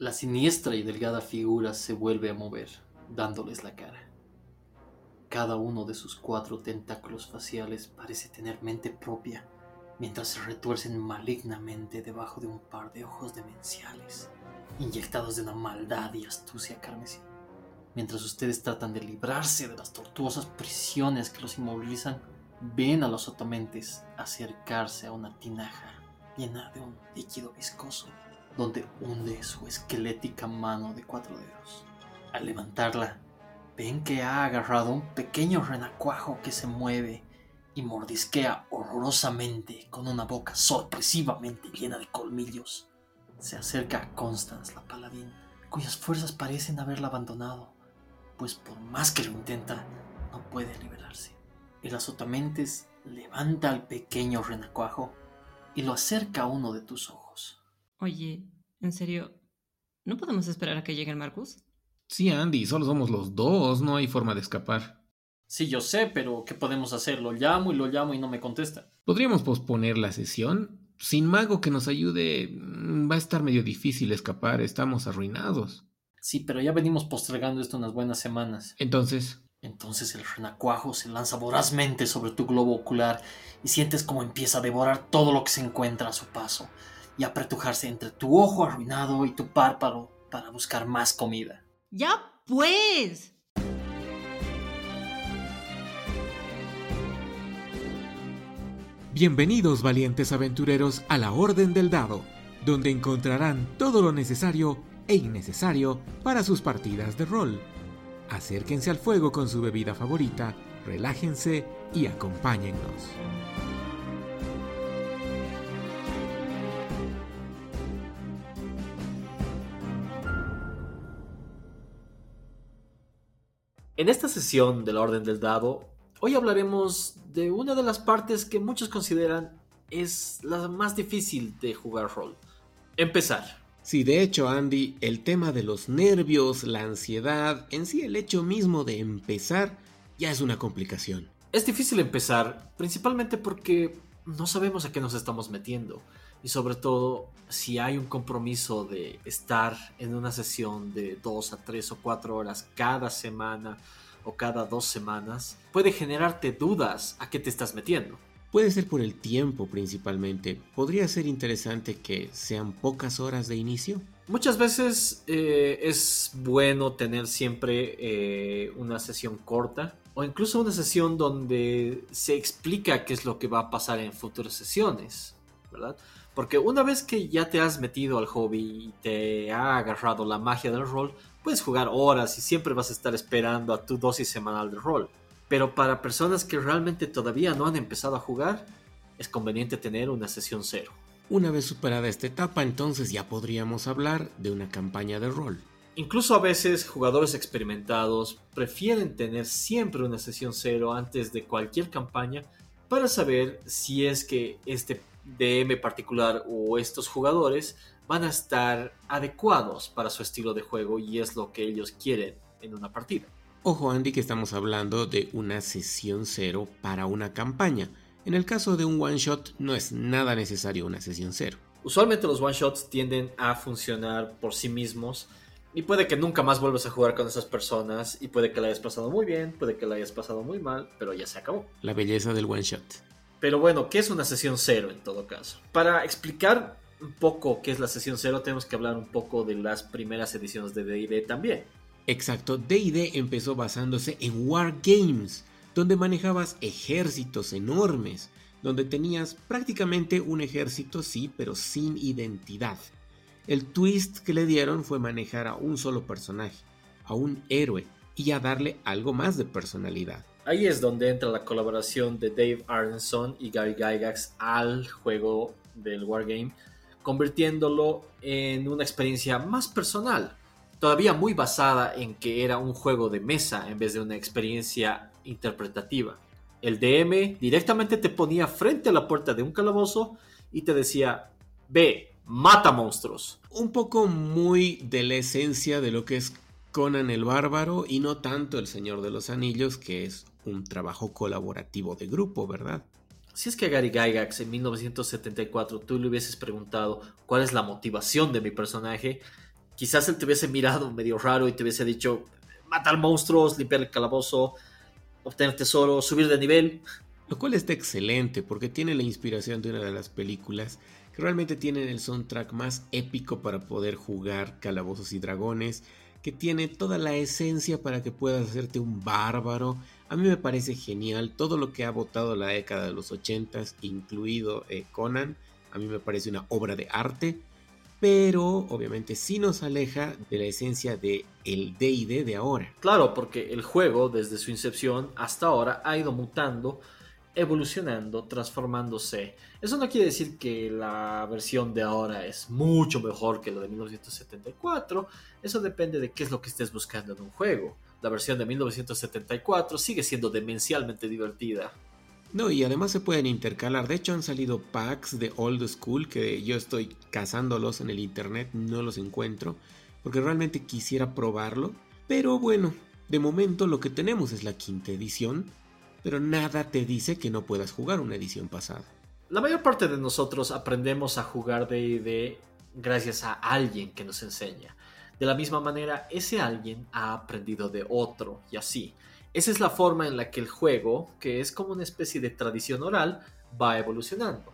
La siniestra y delgada figura se vuelve a mover, dándoles la cara. Cada uno de sus cuatro tentáculos faciales parece tener mente propia, mientras se retuercen malignamente debajo de un par de ojos demenciales, inyectados de una maldad y astucia carmesí. Mientras ustedes tratan de librarse de las tortuosas prisiones que los inmovilizan, ven a los otomentes acercarse a una tinaja llena de un líquido viscoso, donde hunde su esquelética mano de cuatro dedos. Al levantarla, ven que ha agarrado un pequeño renacuajo que se mueve y mordisquea horrorosamente con una boca sorpresivamente llena de colmillos. Se acerca a Constance, la paladín, cuyas fuerzas parecen haberla abandonado, pues por más que lo intenta, no puede liberarse. El azotamentes levanta al pequeño renacuajo y lo acerca a uno de tus ojos. Oye, ¿en serio? ¿No podemos esperar a que llegue el Marcus? Sí, Andy, solo somos los dos, no hay forma de escapar. Sí, yo sé, pero ¿qué podemos hacer? Lo llamo y lo llamo y no me contesta. ¿Podríamos posponer la sesión? Sin mago que nos ayude, mm, va a estar medio difícil escapar, estamos arruinados. Sí, pero ya venimos postergando esto unas buenas semanas. Entonces, Entonces el renacuajo se lanza vorazmente sobre tu globo ocular y sientes como empieza a devorar todo lo que se encuentra a su paso y a apretujarse entre tu ojo arruinado y tu párpado para buscar más comida. ¡Ya pues! Bienvenidos valientes aventureros a la Orden del Dado, donde encontrarán todo lo necesario e innecesario para sus partidas de rol. Acérquense al fuego con su bebida favorita, relájense y acompáñennos. En esta sesión de la Orden del Dado, hoy hablaremos de una de las partes que muchos consideran es la más difícil de jugar rol. Empezar. Sí, de hecho, Andy, el tema de los nervios, la ansiedad, en sí el hecho mismo de empezar, ya es una complicación. Es difícil empezar, principalmente porque no sabemos a qué nos estamos metiendo. Y sobre todo, si hay un compromiso de estar en una sesión de dos a tres o cuatro horas cada semana o cada dos semanas, puede generarte dudas a qué te estás metiendo. Puede ser por el tiempo principalmente. Podría ser interesante que sean pocas horas de inicio. Muchas veces eh, es bueno tener siempre eh, una sesión corta o incluso una sesión donde se explica qué es lo que va a pasar en futuras sesiones, ¿verdad? Porque una vez que ya te has metido al hobby y te ha agarrado la magia del rol, puedes jugar horas y siempre vas a estar esperando a tu dosis semanal de rol. Pero para personas que realmente todavía no han empezado a jugar, es conveniente tener una sesión cero. Una vez superada esta etapa, entonces ya podríamos hablar de una campaña de rol. Incluso a veces jugadores experimentados prefieren tener siempre una sesión cero antes de cualquier campaña para saber si es que este DM particular o estos jugadores van a estar adecuados para su estilo de juego y es lo que ellos quieren en una partida. Ojo Andy que estamos hablando de una sesión cero para una campaña. En el caso de un one shot no es nada necesario una sesión cero. Usualmente los one shots tienden a funcionar por sí mismos y puede que nunca más vuelvas a jugar con esas personas y puede que la hayas pasado muy bien, puede que la hayas pasado muy mal, pero ya se acabó. La belleza del one shot. Pero bueno, ¿qué es una sesión cero en todo caso? Para explicar un poco qué es la sesión cero, tenemos que hablar un poco de las primeras ediciones de D&D también. Exacto, DD empezó basándose en Wargames, donde manejabas ejércitos enormes, donde tenías prácticamente un ejército, sí, pero sin identidad. El twist que le dieron fue manejar a un solo personaje, a un héroe, y a darle algo más de personalidad. Ahí es donde entra la colaboración de Dave Arneson y Gary Gygax al juego del Wargame, convirtiéndolo en una experiencia más personal, todavía muy basada en que era un juego de mesa en vez de una experiencia interpretativa. El DM directamente te ponía frente a la puerta de un calabozo y te decía, ve, mata monstruos. Un poco muy de la esencia de lo que es Conan el Bárbaro y no tanto El Señor de los Anillos, que es un trabajo colaborativo de grupo, ¿verdad? Si es que a Gary Gygax en 1974 tú le hubieses preguntado cuál es la motivación de mi personaje, quizás él te hubiese mirado medio raro y te hubiese dicho, matar monstruos, limpiar el calabozo, obtener tesoro, subir de nivel. Lo cual está excelente porque tiene la inspiración de una de las películas que realmente tienen el soundtrack más épico para poder jugar calabozos y dragones, que tiene toda la esencia para que puedas hacerte un bárbaro. A mí me parece genial todo lo que ha votado la década de los 80, incluido eh, Conan. A mí me parece una obra de arte pero obviamente sí nos aleja de la esencia de el D&D de ahora. Claro, porque el juego desde su incepción hasta ahora ha ido mutando, evolucionando, transformándose. Eso no quiere decir que la versión de ahora es mucho mejor que la de 1974, eso depende de qué es lo que estés buscando en un juego. La versión de 1974 sigue siendo demencialmente divertida. No, y además se pueden intercalar. De hecho, han salido packs de old school que yo estoy cazándolos en el internet, no los encuentro, porque realmente quisiera probarlo. Pero bueno, de momento lo que tenemos es la quinta edición, pero nada te dice que no puedas jugar una edición pasada. La mayor parte de nosotros aprendemos a jugar DD gracias a alguien que nos enseña. De la misma manera, ese alguien ha aprendido de otro y así. Esa es la forma en la que el juego, que es como una especie de tradición oral, va evolucionando.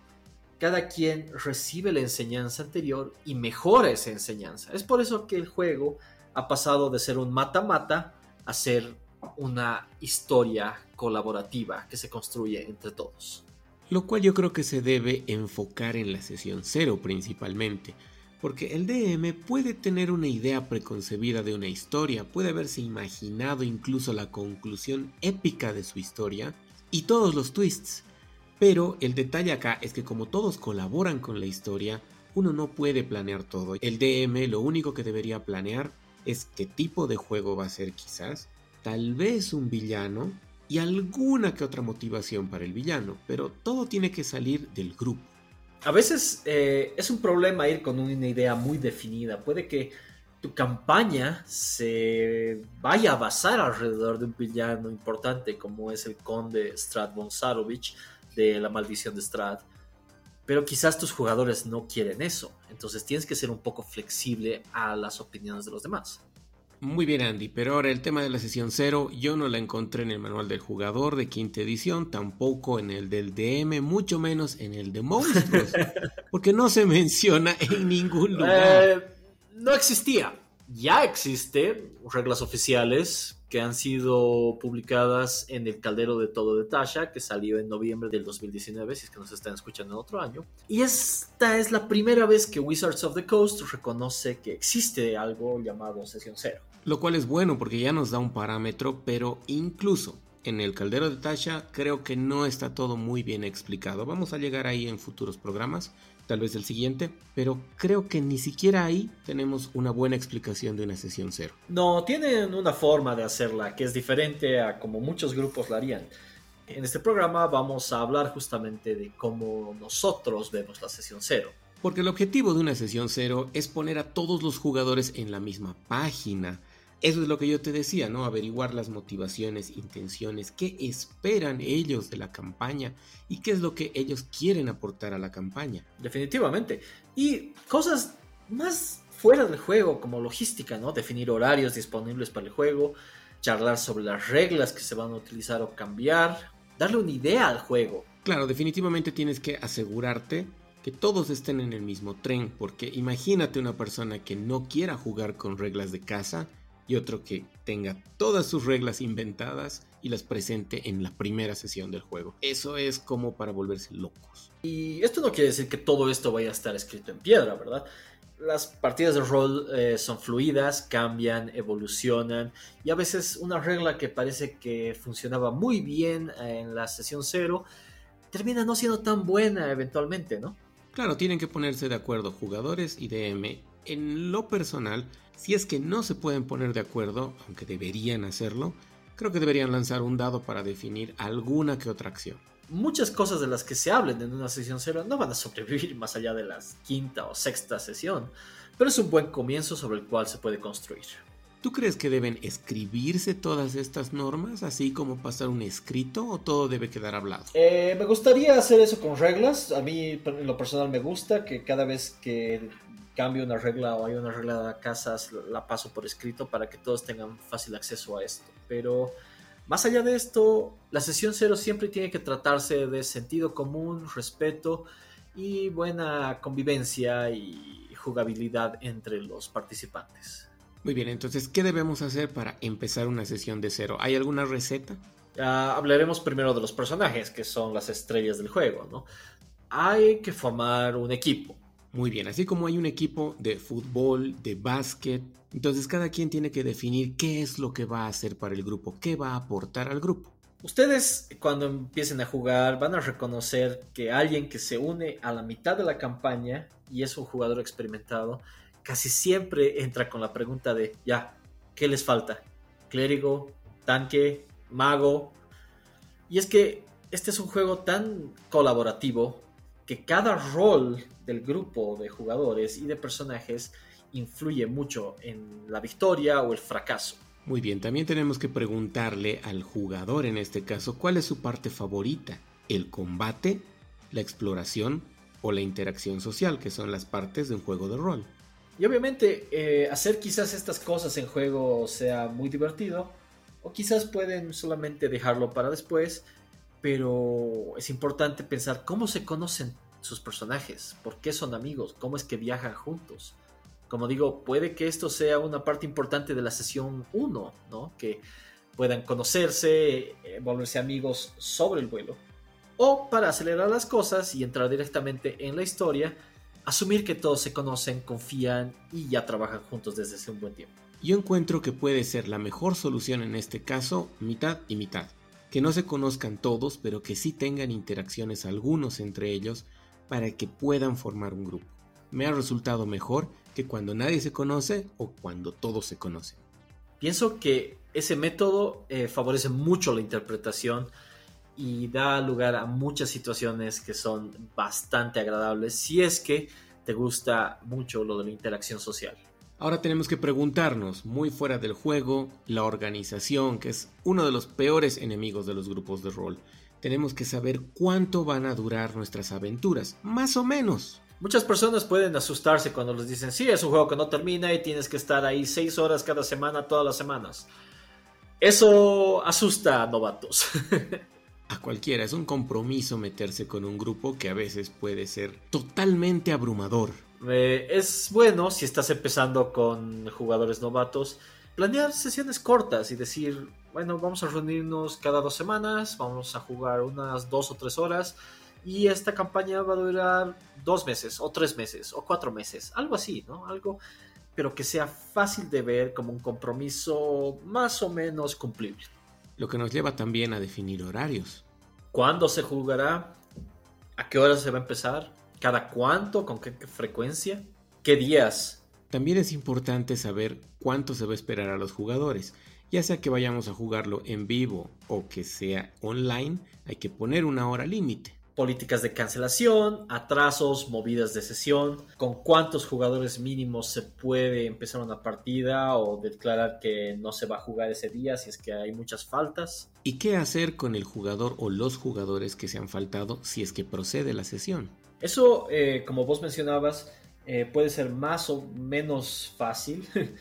Cada quien recibe la enseñanza anterior y mejora esa enseñanza. Es por eso que el juego ha pasado de ser un mata-mata a ser una historia colaborativa que se construye entre todos. Lo cual yo creo que se debe enfocar en la sesión cero principalmente porque el DM puede tener una idea preconcebida de una historia, puede haberse imaginado incluso la conclusión épica de su historia y todos los twists. Pero el detalle acá es que como todos colaboran con la historia, uno no puede planear todo. El DM lo único que debería planear es qué tipo de juego va a ser quizás, tal vez un villano y alguna que otra motivación para el villano, pero todo tiene que salir del grupo a veces eh, es un problema ir con una idea muy definida. Puede que tu campaña se vaya a basar alrededor de un villano importante como es el conde Strad von Sarovich de la maldición de Strad. Pero quizás tus jugadores no quieren eso. Entonces tienes que ser un poco flexible a las opiniones de los demás. Muy bien Andy, pero ahora el tema de la sesión cero yo no la encontré en el manual del jugador de quinta edición, tampoco en el del DM, mucho menos en el de monstruos, porque no se menciona en ningún lugar. Eh, no existía, ya existe reglas oficiales que han sido publicadas en el Caldero de Todo de Tasha, que salió en noviembre del 2019, si es que nos están escuchando en otro año. Y esta es la primera vez que Wizards of the Coast reconoce que existe algo llamado Sesión Cero. Lo cual es bueno porque ya nos da un parámetro, pero incluso en el caldero de Tasha creo que no está todo muy bien explicado. Vamos a llegar ahí en futuros programas, tal vez el siguiente, pero creo que ni siquiera ahí tenemos una buena explicación de una sesión cero. No, tienen una forma de hacerla que es diferente a como muchos grupos la harían. En este programa vamos a hablar justamente de cómo nosotros vemos la sesión cero. Porque el objetivo de una sesión cero es poner a todos los jugadores en la misma página, eso es lo que yo te decía, ¿no? Averiguar las motivaciones, intenciones, qué esperan ellos de la campaña y qué es lo que ellos quieren aportar a la campaña. Definitivamente. Y cosas más fuera del juego, como logística, ¿no? Definir horarios disponibles para el juego, charlar sobre las reglas que se van a utilizar o cambiar, darle una idea al juego. Claro, definitivamente tienes que asegurarte que todos estén en el mismo tren, porque imagínate una persona que no quiera jugar con reglas de casa y otro que tenga todas sus reglas inventadas y las presente en la primera sesión del juego. Eso es como para volverse locos. Y esto no quiere decir que todo esto vaya a estar escrito en piedra, ¿verdad? Las partidas de rol eh, son fluidas, cambian, evolucionan y a veces una regla que parece que funcionaba muy bien en la sesión cero termina no siendo tan buena eventualmente, ¿no? Claro, tienen que ponerse de acuerdo jugadores y DM. En lo personal, si es que no se pueden poner de acuerdo, aunque deberían hacerlo, creo que deberían lanzar un dado para definir alguna que otra acción. Muchas cosas de las que se hablen en una sesión cero no van a sobrevivir más allá de la quinta o sexta sesión, pero es un buen comienzo sobre el cual se puede construir. ¿Tú crees que deben escribirse todas estas normas, así como pasar un escrito, o todo debe quedar hablado? Eh, me gustaría hacer eso con reglas. A mí, en lo personal, me gusta que cada vez que cambio una regla o hay una regla de casas, la paso por escrito para que todos tengan fácil acceso a esto. Pero más allá de esto, la sesión cero siempre tiene que tratarse de sentido común, respeto y buena convivencia y jugabilidad entre los participantes. Muy bien, entonces, ¿qué debemos hacer para empezar una sesión de cero? ¿Hay alguna receta? hablaremos primero de los personajes, que son las estrellas del juego, ¿no? Hay que formar un equipo. Muy bien, así como hay un equipo de fútbol, de básquet, entonces cada quien tiene que definir qué es lo que va a hacer para el grupo, qué va a aportar al grupo. Ustedes cuando empiecen a jugar van a reconocer que alguien que se une a la mitad de la campaña y es un jugador experimentado, casi siempre entra con la pregunta de, ya, ¿qué les falta? Clérigo, tanque, mago. Y es que este es un juego tan colaborativo que cada rol del grupo de jugadores y de personajes influye mucho en la victoria o el fracaso. Muy bien, también tenemos que preguntarle al jugador en este caso cuál es su parte favorita, el combate, la exploración o la interacción social, que son las partes de un juego de rol. Y obviamente eh, hacer quizás estas cosas en juego sea muy divertido, o quizás pueden solamente dejarlo para después, pero es importante pensar cómo se conocen sus personajes, por qué son amigos, cómo es que viajan juntos. Como digo, puede que esto sea una parte importante de la sesión 1, ¿no? Que puedan conocerse, eh, volverse amigos sobre el vuelo. O para acelerar las cosas y entrar directamente en la historia, asumir que todos se conocen, confían y ya trabajan juntos desde hace un buen tiempo. Yo encuentro que puede ser la mejor solución en este caso mitad y mitad. Que no se conozcan todos, pero que sí tengan interacciones algunos entre ellos para que puedan formar un grupo. Me ha resultado mejor que cuando nadie se conoce o cuando todos se conocen. Pienso que ese método eh, favorece mucho la interpretación y da lugar a muchas situaciones que son bastante agradables si es que te gusta mucho lo de la interacción social. Ahora tenemos que preguntarnos, muy fuera del juego, la organización, que es uno de los peores enemigos de los grupos de rol. Tenemos que saber cuánto van a durar nuestras aventuras, más o menos. Muchas personas pueden asustarse cuando les dicen, sí, es un juego que no termina y tienes que estar ahí seis horas cada semana, todas las semanas. Eso asusta a novatos. a cualquiera, es un compromiso meterse con un grupo que a veces puede ser totalmente abrumador. Eh, es bueno si estás empezando con jugadores novatos, planear sesiones cortas y decir, bueno, vamos a reunirnos cada dos semanas, vamos a jugar unas dos o tres horas y esta campaña va a durar dos meses o tres meses o cuatro meses, algo así, ¿no? Algo, pero que sea fácil de ver como un compromiso más o menos cumplible. Lo que nos lleva también a definir horarios. ¿Cuándo se jugará? ¿A qué hora se va a empezar? ¿Cada cuánto? ¿Con qué, frecuencia? ¿Qué días? También es importante saber cuánto se va a esperar a los jugadores. Ya sea que vayamos a jugarlo en vivo o que sea online, hay que poner una hora límite políticas de cancelación, atrasos, movidas de sesión, con cuántos jugadores mínimos se puede empezar una partida o declarar que no se va a jugar ese día si es que hay muchas faltas. ¿Y qué hacer con el jugador o los jugadores que se han faltado si es que procede la sesión? Eso, eh, como vos mencionabas, eh, puede ser más o menos fácil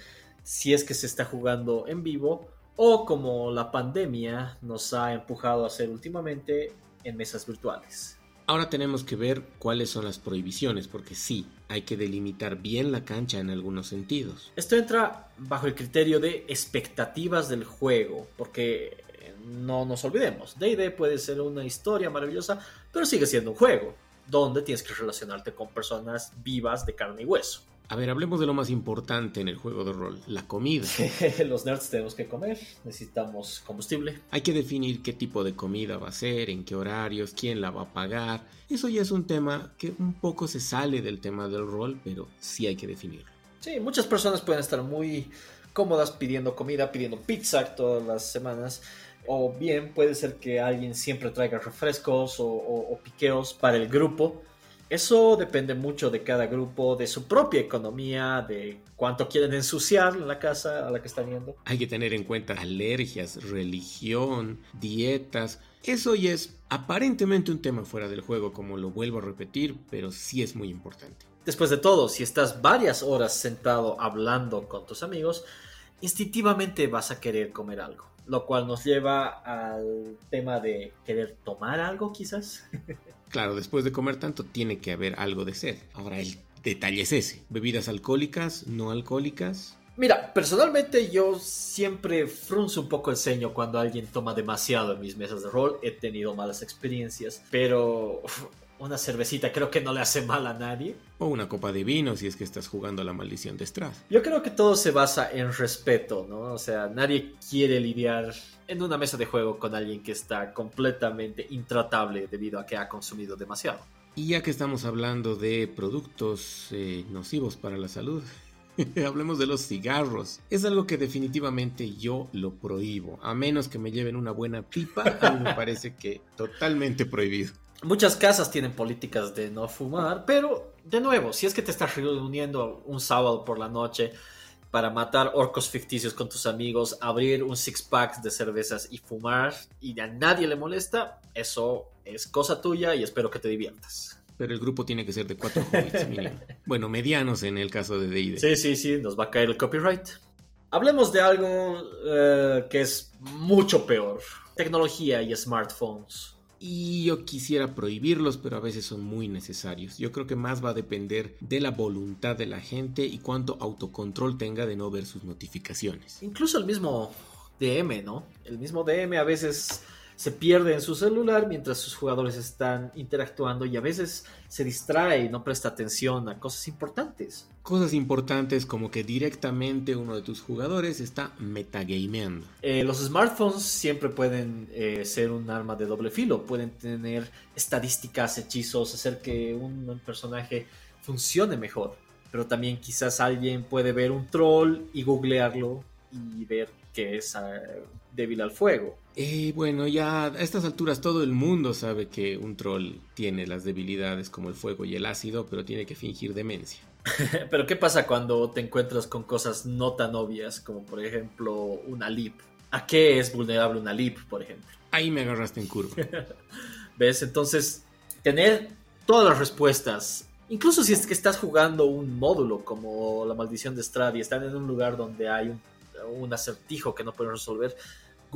si es que se está jugando en vivo o como la pandemia nos ha empujado a hacer últimamente en mesas virtuales. Ahora tenemos que ver cuáles son las prohibiciones, porque sí, hay que delimitar bien la cancha en algunos sentidos. Esto entra bajo el criterio de expectativas del juego, porque no nos olvidemos, DD puede ser una historia maravillosa, pero sigue siendo un juego donde tienes que relacionarte con personas vivas de carne y hueso. A ver, hablemos de lo más importante en el juego de rol, la comida. Los nerds tenemos que comer, necesitamos combustible. Hay que definir qué tipo de comida va a ser, en qué horarios, quién la va a pagar. Eso ya es un tema que un poco se sale del tema del rol, pero sí hay que definirlo. Sí, muchas personas pueden estar muy cómodas pidiendo comida, pidiendo pizza todas las semanas. O bien puede ser que alguien siempre traiga refrescos o, piqueos para el grupo. Eso depende mucho de cada grupo, de su propia economía, de cuánto quieren ensuciar la casa a la que están yendo. Hay que tener en cuenta alergias, religión, dietas. Eso ya es aparentemente un tema fuera del juego, como lo vuelvo a repetir, pero sí es muy importante. Después de todo, si estás varias horas sentado hablando con tus amigos, instintivamente vas a querer comer algo. Lo cual nos lleva al tema de querer tomar algo quizás. Claro, después de comer tanto tiene que haber algo de sed. Ahora el detalle es ese. Bebidas alcohólicas, no alcohólicas. Mira, personalmente yo siempre frunzo un poco el ceño cuando alguien toma demasiado en mis mesas de rol. He tenido malas experiencias, pero una cervecita creo que no le hace mal a nadie. O una copa de vino si es que estás jugando a la maldición de Strad. Yo creo que todo se basa en respeto, ¿no? O sea, nadie quiere lidiar en una mesa de juego con alguien que está completamente intratable debido a que ha consumido demasiado. Y ya que estamos hablando de productos eh, nocivos para la salud, hablemos de los cigarros. Es algo que definitivamente yo lo prohíbo. A menos que me lleven una buena pipa, a mí me parece que totalmente prohibido. Muchas casas tienen políticas de no fumar, pero de nuevo, si es que te estás reuniendo un sábado por la noche para matar orcos ficticios con tus amigos, abrir un six pack de cervezas y fumar y a nadie le molesta, eso es cosa tuya y espero que te diviertas. Pero el grupo tiene que ser de cuatro hobbits mínimo. Bueno, medianos en el caso de D&D. Sí, sí, sí, nos va a caer el copyright. Hablemos de algo eh, que es mucho peor. Tecnología y smartphones. Y yo quisiera prohibirlos, pero a veces son muy necesarios. Yo creo que más va a depender de la voluntad de la gente y cuánto autocontrol tenga de no ver sus notificaciones. Incluso el mismo DM, ¿no? El mismo DM a veces se pierde en su celular mientras sus jugadores están interactuando y a veces se distrae y no presta atención a cosas importantes. Cosas importantes como que directamente uno de tus jugadores está metagameando. Eh, los smartphones siempre pueden eh, ser un arma de doble filo, pueden tener estadísticas, hechizos, hacer que un personaje funcione mejor. Pero también quizás alguien puede ver un troll y googlearlo y ver que es eh, débil al fuego. Eh, bueno, ya a estas alturas todo el mundo sabe que un troll tiene las debilidades como el fuego y el ácido, pero tiene que fingir demencia. pero ¿qué pasa cuando te encuentras con cosas no tan obvias, como por ejemplo una lip? ¿A qué es vulnerable una lip, por ejemplo? Ahí me agarraste en curva. ¿Ves? Entonces, tener todas las respuestas, incluso si es que estás jugando un módulo como la maldición de Strad y están en un lugar donde hay un, un acertijo que no pueden resolver,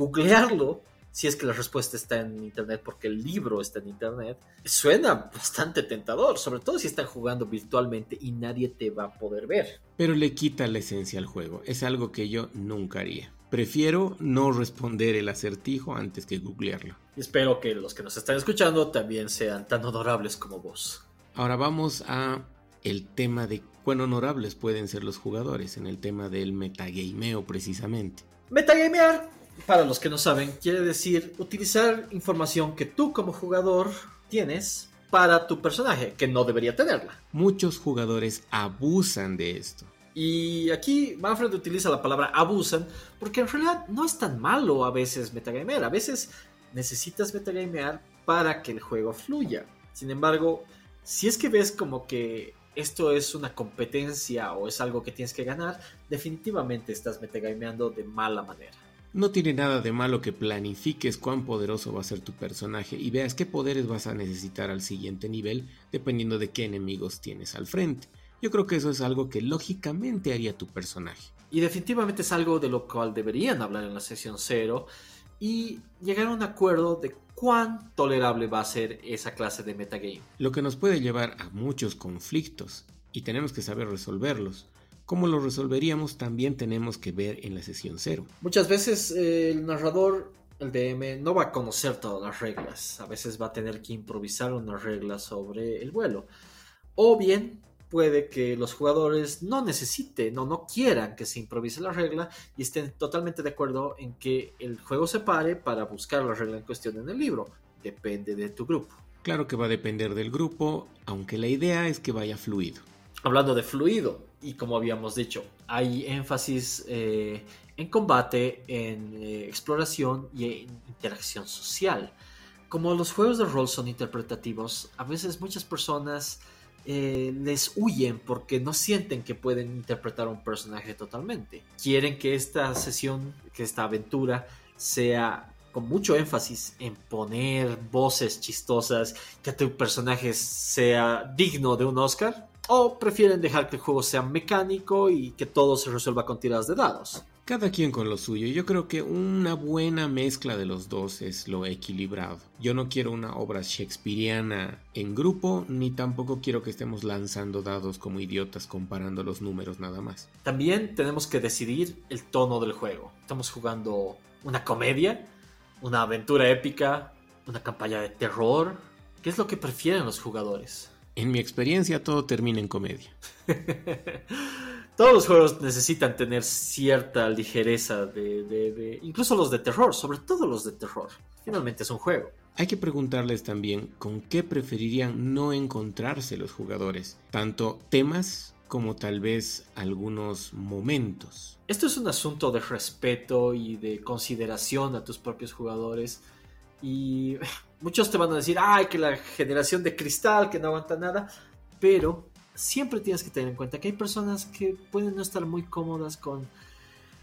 googlearlo, si es que la respuesta está en internet, porque el libro está en internet, suena bastante tentador, sobre todo si están jugando virtualmente y nadie te va a poder ver. Pero le quita la esencia al juego, es algo que yo nunca haría. Prefiero no responder el acertijo antes que googlearlo. Espero que los que nos están escuchando también sean tan honorables como vos. Ahora vamos a el tema de cuán honorables pueden ser los jugadores en el tema del metagameo precisamente. Metagamear para los que no saben, quiere decir utilizar información que tú como jugador tienes para tu personaje, que no debería tenerla. Muchos jugadores abusan de esto. Y aquí Manfred utiliza la palabra abusan porque en realidad no es tan malo a veces metagamear. A veces necesitas metagamear para que el juego fluya. Sin embargo, si es que ves como que esto es una competencia o es algo que tienes que ganar, definitivamente estás metagameando de mala manera. No tiene nada de malo que planifiques cuán poderoso va a ser tu personaje y veas qué poderes vas a necesitar al siguiente nivel dependiendo de qué enemigos tienes al frente. Yo creo que eso es algo que lógicamente haría tu personaje. Y definitivamente es algo de lo cual deberían hablar en la sesión 0 y llegar a un acuerdo de cuán tolerable va a ser esa clase de metagame. Lo que nos puede llevar a muchos conflictos y tenemos que saber resolverlos. ¿Cómo lo resolveríamos? También tenemos que ver en la sesión cero. Muchas veces eh, el narrador, el DM, no va a conocer todas las reglas. A veces va a tener que improvisar una regla sobre el vuelo. O bien puede que los jugadores no necesiten o no quieran que se improvise la regla y estén totalmente de acuerdo en que el juego se pare para buscar la regla en cuestión en el libro. Depende de tu grupo. Claro que va a depender del grupo, aunque la idea es que vaya fluido. Hablando de fluido, y como habíamos dicho, hay énfasis eh, en combate, en eh, exploración y en interacción social. Como los juegos de rol son interpretativos, a veces muchas personas eh, les huyen porque no sienten que pueden interpretar un personaje totalmente. Quieren que esta sesión, que esta aventura sea con mucho énfasis en poner voces chistosas, que tu personaje sea digno de un Oscar ¿O prefieren dejar que el juego sea mecánico y que todo se resuelva con tiradas de dados? Cada quien con lo suyo. Yo creo que una buena mezcla de los dos es lo equilibrado. Yo no quiero una obra shakespeariana en grupo, ni tampoco quiero que estemos lanzando dados como idiotas comparando los números nada más. También tenemos que decidir el tono del juego. Estamos jugando una comedia, una aventura épica, una campaña de terror. ¿Qué es lo que prefieren los jugadores? En mi experiencia todo termina en comedia. Todos los juegos necesitan tener cierta ligereza de, Incluso los de terror, sobre todo los de terror. Finalmente es un juego. Hay que preguntarles también con qué preferirían no encontrarse los jugadores. Tanto temas como tal vez algunos momentos. Esto es un asunto de respeto y de consideración a tus propios jugadores. Y muchos te van a decir, ay, que la generación de cristal, que no aguanta nada. Pero siempre tienes que tener en cuenta que hay personas que pueden no estar muy cómodas con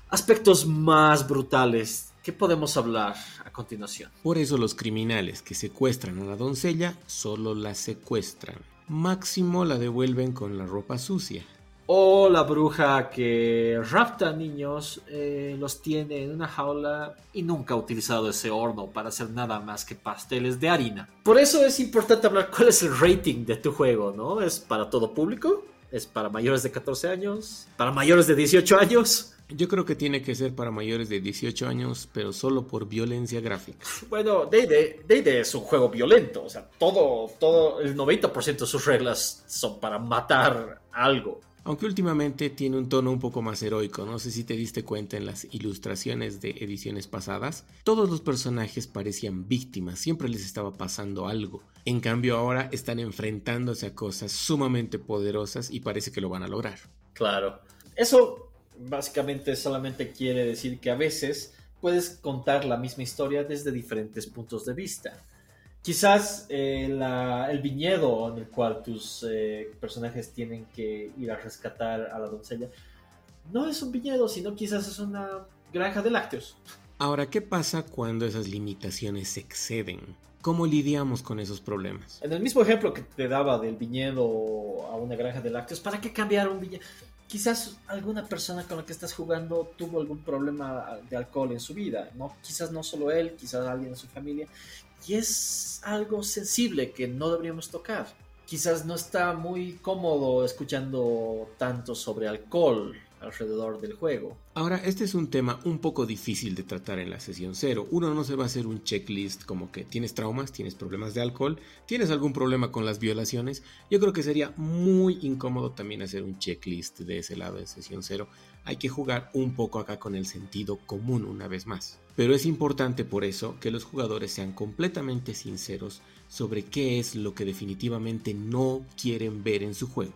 aspectos más brutales. ¿Qué podemos hablar a continuación? Por eso los criminales que secuestran a la doncella solo la secuestran. Máximo la devuelven con la ropa sucia. O la bruja que rapta niños, eh, los tiene en una jaula y nunca ha utilizado ese horno para hacer nada más que pasteles de harina. Por eso es importante hablar cuál es el rating de tu juego, ¿no? ¿Es para todo público? ¿Es para mayores de 14 años? ¿Para mayores de 18 años? Yo creo que tiene que ser para mayores de 18 años, pero solo por violencia gráfica. Bueno, D&D es un juego violento, o sea, todo, todo, el 90% de sus reglas son para matar algo. Aunque últimamente tiene un tono un poco más heroico, no sé si te diste cuenta en las ilustraciones de ediciones pasadas, todos los personajes parecían víctimas, siempre les estaba pasando algo. En cambio ahora están enfrentándose a cosas sumamente poderosas y parece que lo van a lograr. Claro. Eso básicamente solamente quiere decir que a veces puedes contar la misma historia desde diferentes puntos de vista. Quizás eh, el viñedo en el cual tus eh, personajes tienen que ir a rescatar a la doncella no es un viñedo, sino quizás es una granja de lácteos. Ahora, ¿qué pasa cuando esas limitaciones se exceden? ¿Cómo lidiamos con esos problemas? En el mismo ejemplo que te daba del viñedo a una granja de lácteos, ¿para qué cambiar un viñedo? Quizás alguna persona con la que estás jugando tuvo algún problema de alcohol en su vida, ¿no? Quizás no solo él, quizás alguien de su familia, y es algo sensible que no deberíamos tocar. Quizás no está muy cómodo escuchando tanto sobre alcohol alrededor del juego. Ahora, este es un tema un poco difícil de tratar en la sesión cero. Uno no se va a hacer un checklist como que tienes traumas, tienes problemas de alcohol, tienes algún problema con las violaciones. Yo creo que sería muy incómodo también hacer un checklist de ese lado en sesión cero. Hay que jugar un poco acá con el sentido común una vez más. Pero es importante por eso que los jugadores sean completamente sinceros sobre qué es lo que definitivamente no quieren ver en su juego.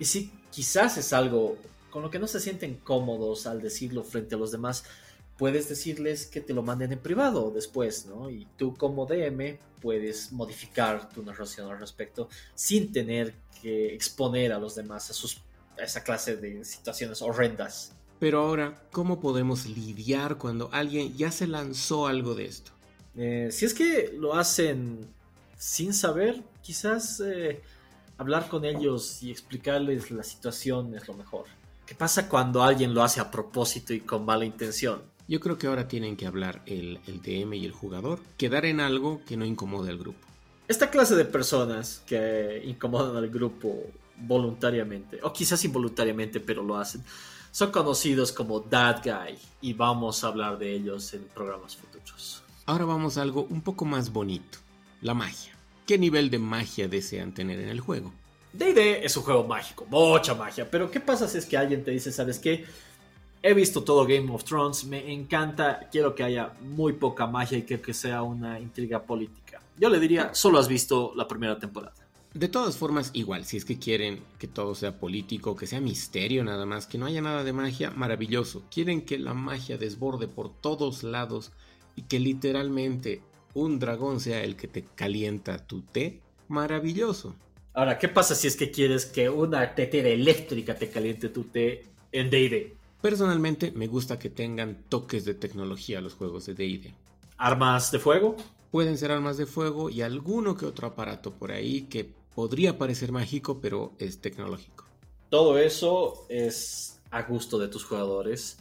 Y si quizás es algo con lo que no se sienten cómodos al decirlo frente a los demás, puedes decirles que te lo manden en privado después, ¿no? Y tú como DM puedes modificar tu narración al respecto sin tener que exponer a los demás a, sus, esa clase de situaciones horrendas. Pero ahora, ¿cómo podemos lidiar cuando alguien ya se lanzó algo de esto? Eh, si es que lo hacen sin saber, quizás eh, hablar con ellos y explicarles la situación es lo mejor. ¿Qué pasa cuando alguien lo hace a propósito y con mala intención? Yo creo que ahora tienen que hablar el, DM y el jugador, quedar en algo que no incomode al grupo. Esta clase de personas que incomodan al grupo voluntariamente, o quizás involuntariamente, pero lo hacen, son conocidos como That Guy y vamos a hablar de ellos en programas futuros. Ahora vamos a algo un poco más bonito, la magia. ¿Qué nivel de magia desean tener en el juego? D&D es un juego mágico, mucha magia, pero ¿qué pasa si es que alguien te dice, sabes qué? He visto todo Game of Thrones, me encanta, quiero que haya muy poca magia y que, que sea una intriga política. Yo le diría, solo has visto la primera temporada. De todas formas, igual, si es que quieren que todo sea político, que sea misterio nada más, que no haya nada de magia, maravilloso. Quieren que la magia desborde por todos lados y que literalmente un dragón sea el que te calienta tu té, maravilloso. Ahora, ¿qué pasa si es que quieres que una tetera eléctrica te caliente tu té en D&D? Personalmente me gusta que tengan toques de tecnología los juegos de D&D. ¿Armas de fuego? Pueden ser armas de fuego y alguno que otro aparato por ahí que podría parecer mágico, pero es tecnológico. Todo eso es a gusto de tus jugadores.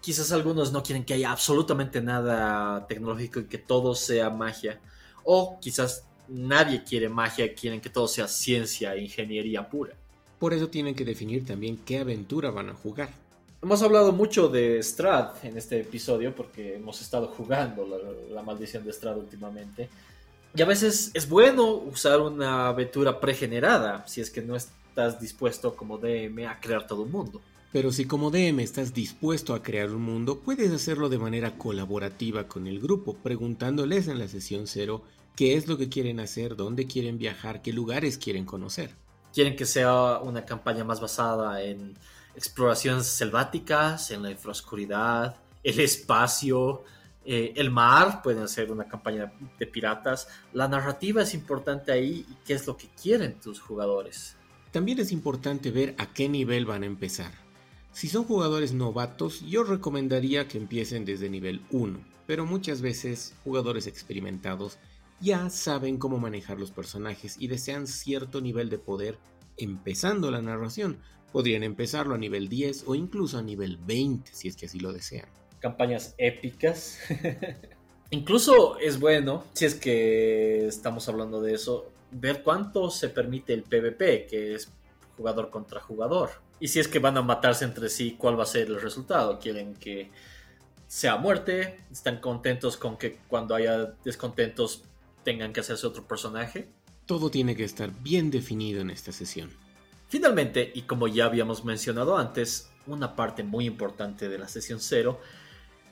Quizás algunos no quieren que haya absolutamente nada tecnológico y que todo sea magia. O quizás nadie quiere magia, quieren que todo sea ciencia e ingeniería pura. Por eso tienen que definir también qué aventura van a jugar. Hemos hablado mucho de Strad en este episodio porque hemos estado jugando la, la maldición de Strad últimamente. Y a veces es bueno usar una aventura pregenerada si es que no estás dispuesto como DM a crear todo un mundo. Pero si como DM estás dispuesto a crear un mundo, puedes hacerlo de manera colaborativa con el grupo, preguntándoles en la sesión cero qué es lo que quieren hacer, dónde quieren viajar, qué lugares quieren conocer. Quieren que sea una campaña más basada en exploraciones selváticas, en la infraoscuridad, el espacio, eh, el mar, pueden hacer una campaña de piratas. La narrativa es importante ahí y qué es lo que quieren tus jugadores. También es importante ver a qué nivel van a empezar. Si son jugadores novatos, yo recomendaría que empiecen desde nivel 1, pero muchas veces jugadores experimentados ya saben cómo manejar los personajes y desean cierto nivel de poder empezando la narración. Podrían empezarlo a nivel 10 o incluso a nivel 20 si es que así lo desean. Campañas épicas. incluso es bueno, si es que estamos hablando de eso, ver cuánto se permite el PvP, que es jugador contra jugador. Y si es que van a matarse entre sí, ¿cuál va a ser el resultado? ¿Quieren que sea muerte? ¿Están contentos con que cuando haya descontentos tengan que hacerse otro personaje? Todo tiene que estar bien definido en esta sesión. Finalmente, y como ya habíamos mencionado antes, una parte muy importante de la sesión cero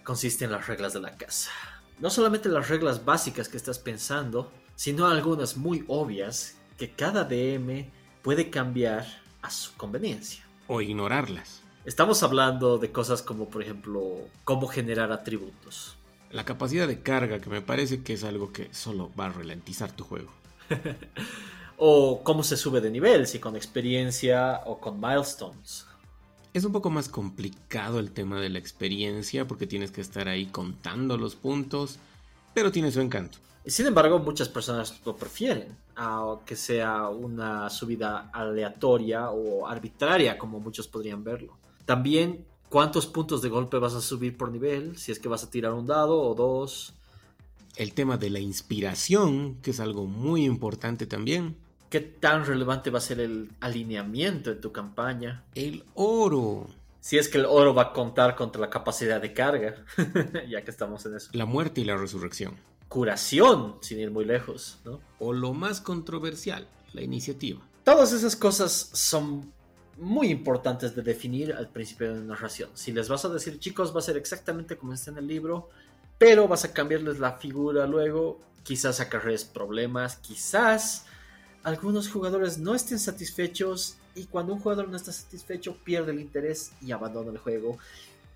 consiste en las reglas de la casa. No solamente las reglas básicas que estás pensando, sino algunas muy obvias que cada DM puede cambiar a su conveniencia o ignorarlas. Estamos hablando de cosas como, por ejemplo, cómo generar atributos. La capacidad de carga, que me parece que es algo que solo va a ralentizar tu juego. o cómo se sube de nivel, si con experiencia o con milestones. Es un poco más complicado el tema de la experiencia porque tienes que estar ahí contando los puntos, pero tiene su encanto. Sin embargo, muchas personas lo prefieren, que sea una subida aleatoria o arbitraria, como muchos podrían verlo. También, cuántos puntos de golpe vas a subir por nivel, si es que vas a tirar un dado o dos. El tema de la inspiración, que es algo muy importante también. ¿Qué tan relevante va a ser el alineamiento en tu campaña? El oro. Si es que el oro va a contar contra la capacidad de carga, ya que estamos en eso. La muerte y la resurrección curación, sin ir muy lejos, ¿no? O lo más controversial, la iniciativa. Todas esas cosas son muy importantes de definir al principio de la narración. Si les vas a decir, chicos, va a ser exactamente como está en el libro, pero vas a cambiarles la figura luego, quizás acarrees problemas, quizás algunos jugadores no estén satisfechos y cuando un jugador no está satisfecho pierde el interés y abandona el juego.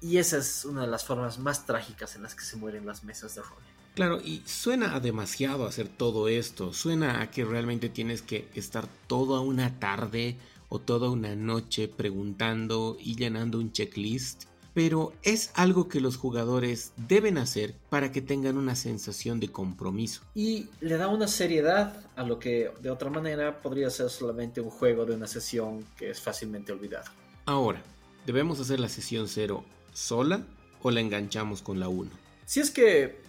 Y esa es una de las formas más trágicas en las que se mueren las mesas de rol. Claro, y suena a demasiado hacer todo esto, suena a que realmente tienes que estar toda una tarde o toda una noche preguntando y llenando un checklist, pero es algo que los jugadores deben hacer para que tengan una sensación de compromiso. Y le da una seriedad a lo que de otra manera podría ser solamente un juego de una sesión que es fácilmente olvidado. Ahora, ¿debemos hacer la sesión 0 sola o la enganchamos con la 1? Si es que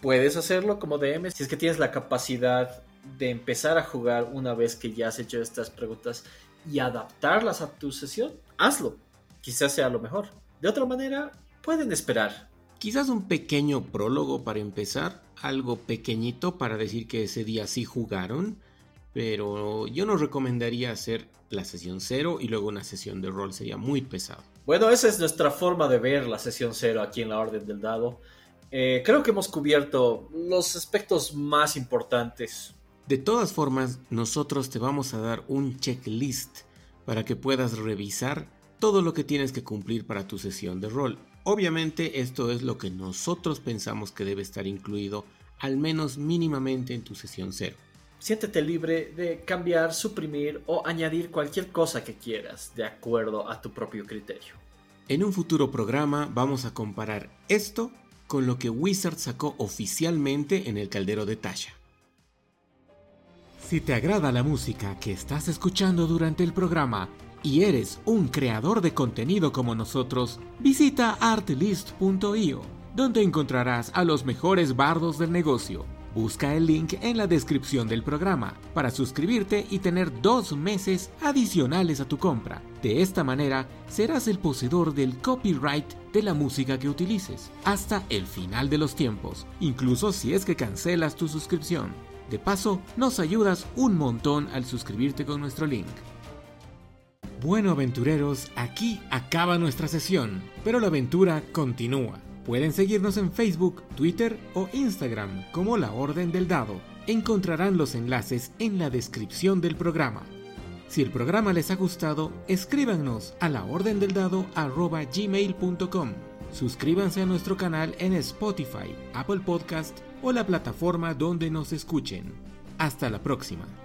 puedes hacerlo como DM si es que tienes la capacidad de empezar a jugar una vez que ya has hecho estas preguntas y adaptarlas a tu sesión, hazlo. Quizás sea lo mejor. De otra manera, pueden esperar. Quizás un pequeño prólogo para empezar, algo pequeñito para decir que ese día sí jugaron, pero yo no recomendaría hacer la sesión cero y luego una sesión de rol, sería muy pesado. Bueno, esa es nuestra forma de ver la sesión cero aquí en la Orden del Dado. Eh, creo que hemos cubierto los aspectos más importantes. De todas formas, nosotros te vamos a dar un checklist para que puedas revisar todo lo que tienes que cumplir para tu sesión de rol. Obviamente esto es lo que nosotros pensamos que debe estar incluido al menos mínimamente en tu sesión cero. Siéntete libre de cambiar, suprimir o añadir cualquier cosa que quieras de acuerdo a tu propio criterio. En un futuro programa vamos a comparar esto con lo que Wizard sacó oficialmente en el caldero de Tasha. Si te agrada la música que estás escuchando durante el programa y eres un creador de contenido como nosotros, visita artlist.io, donde encontrarás a los mejores bardos del negocio. Busca el link en la descripción del programa para suscribirte y tener dos meses adicionales a tu compra. De esta manera, serás el poseedor del copyright de la música que utilices hasta el final de los tiempos, incluso si es que cancelas tu suscripción. De paso, nos ayudas un montón al suscribirte con nuestro link. Bueno aventureros, aquí acaba nuestra sesión, pero la aventura continúa. Pueden seguirnos en Facebook, Twitter o Instagram como La Orden del Dado. Encontrarán los enlaces en la descripción del programa. Si el programa les ha gustado, escríbanos a la orden del dado gmail.com. Suscríbanse a nuestro canal en Spotify, Apple Podcast o la plataforma donde nos escuchen. Hasta la próxima.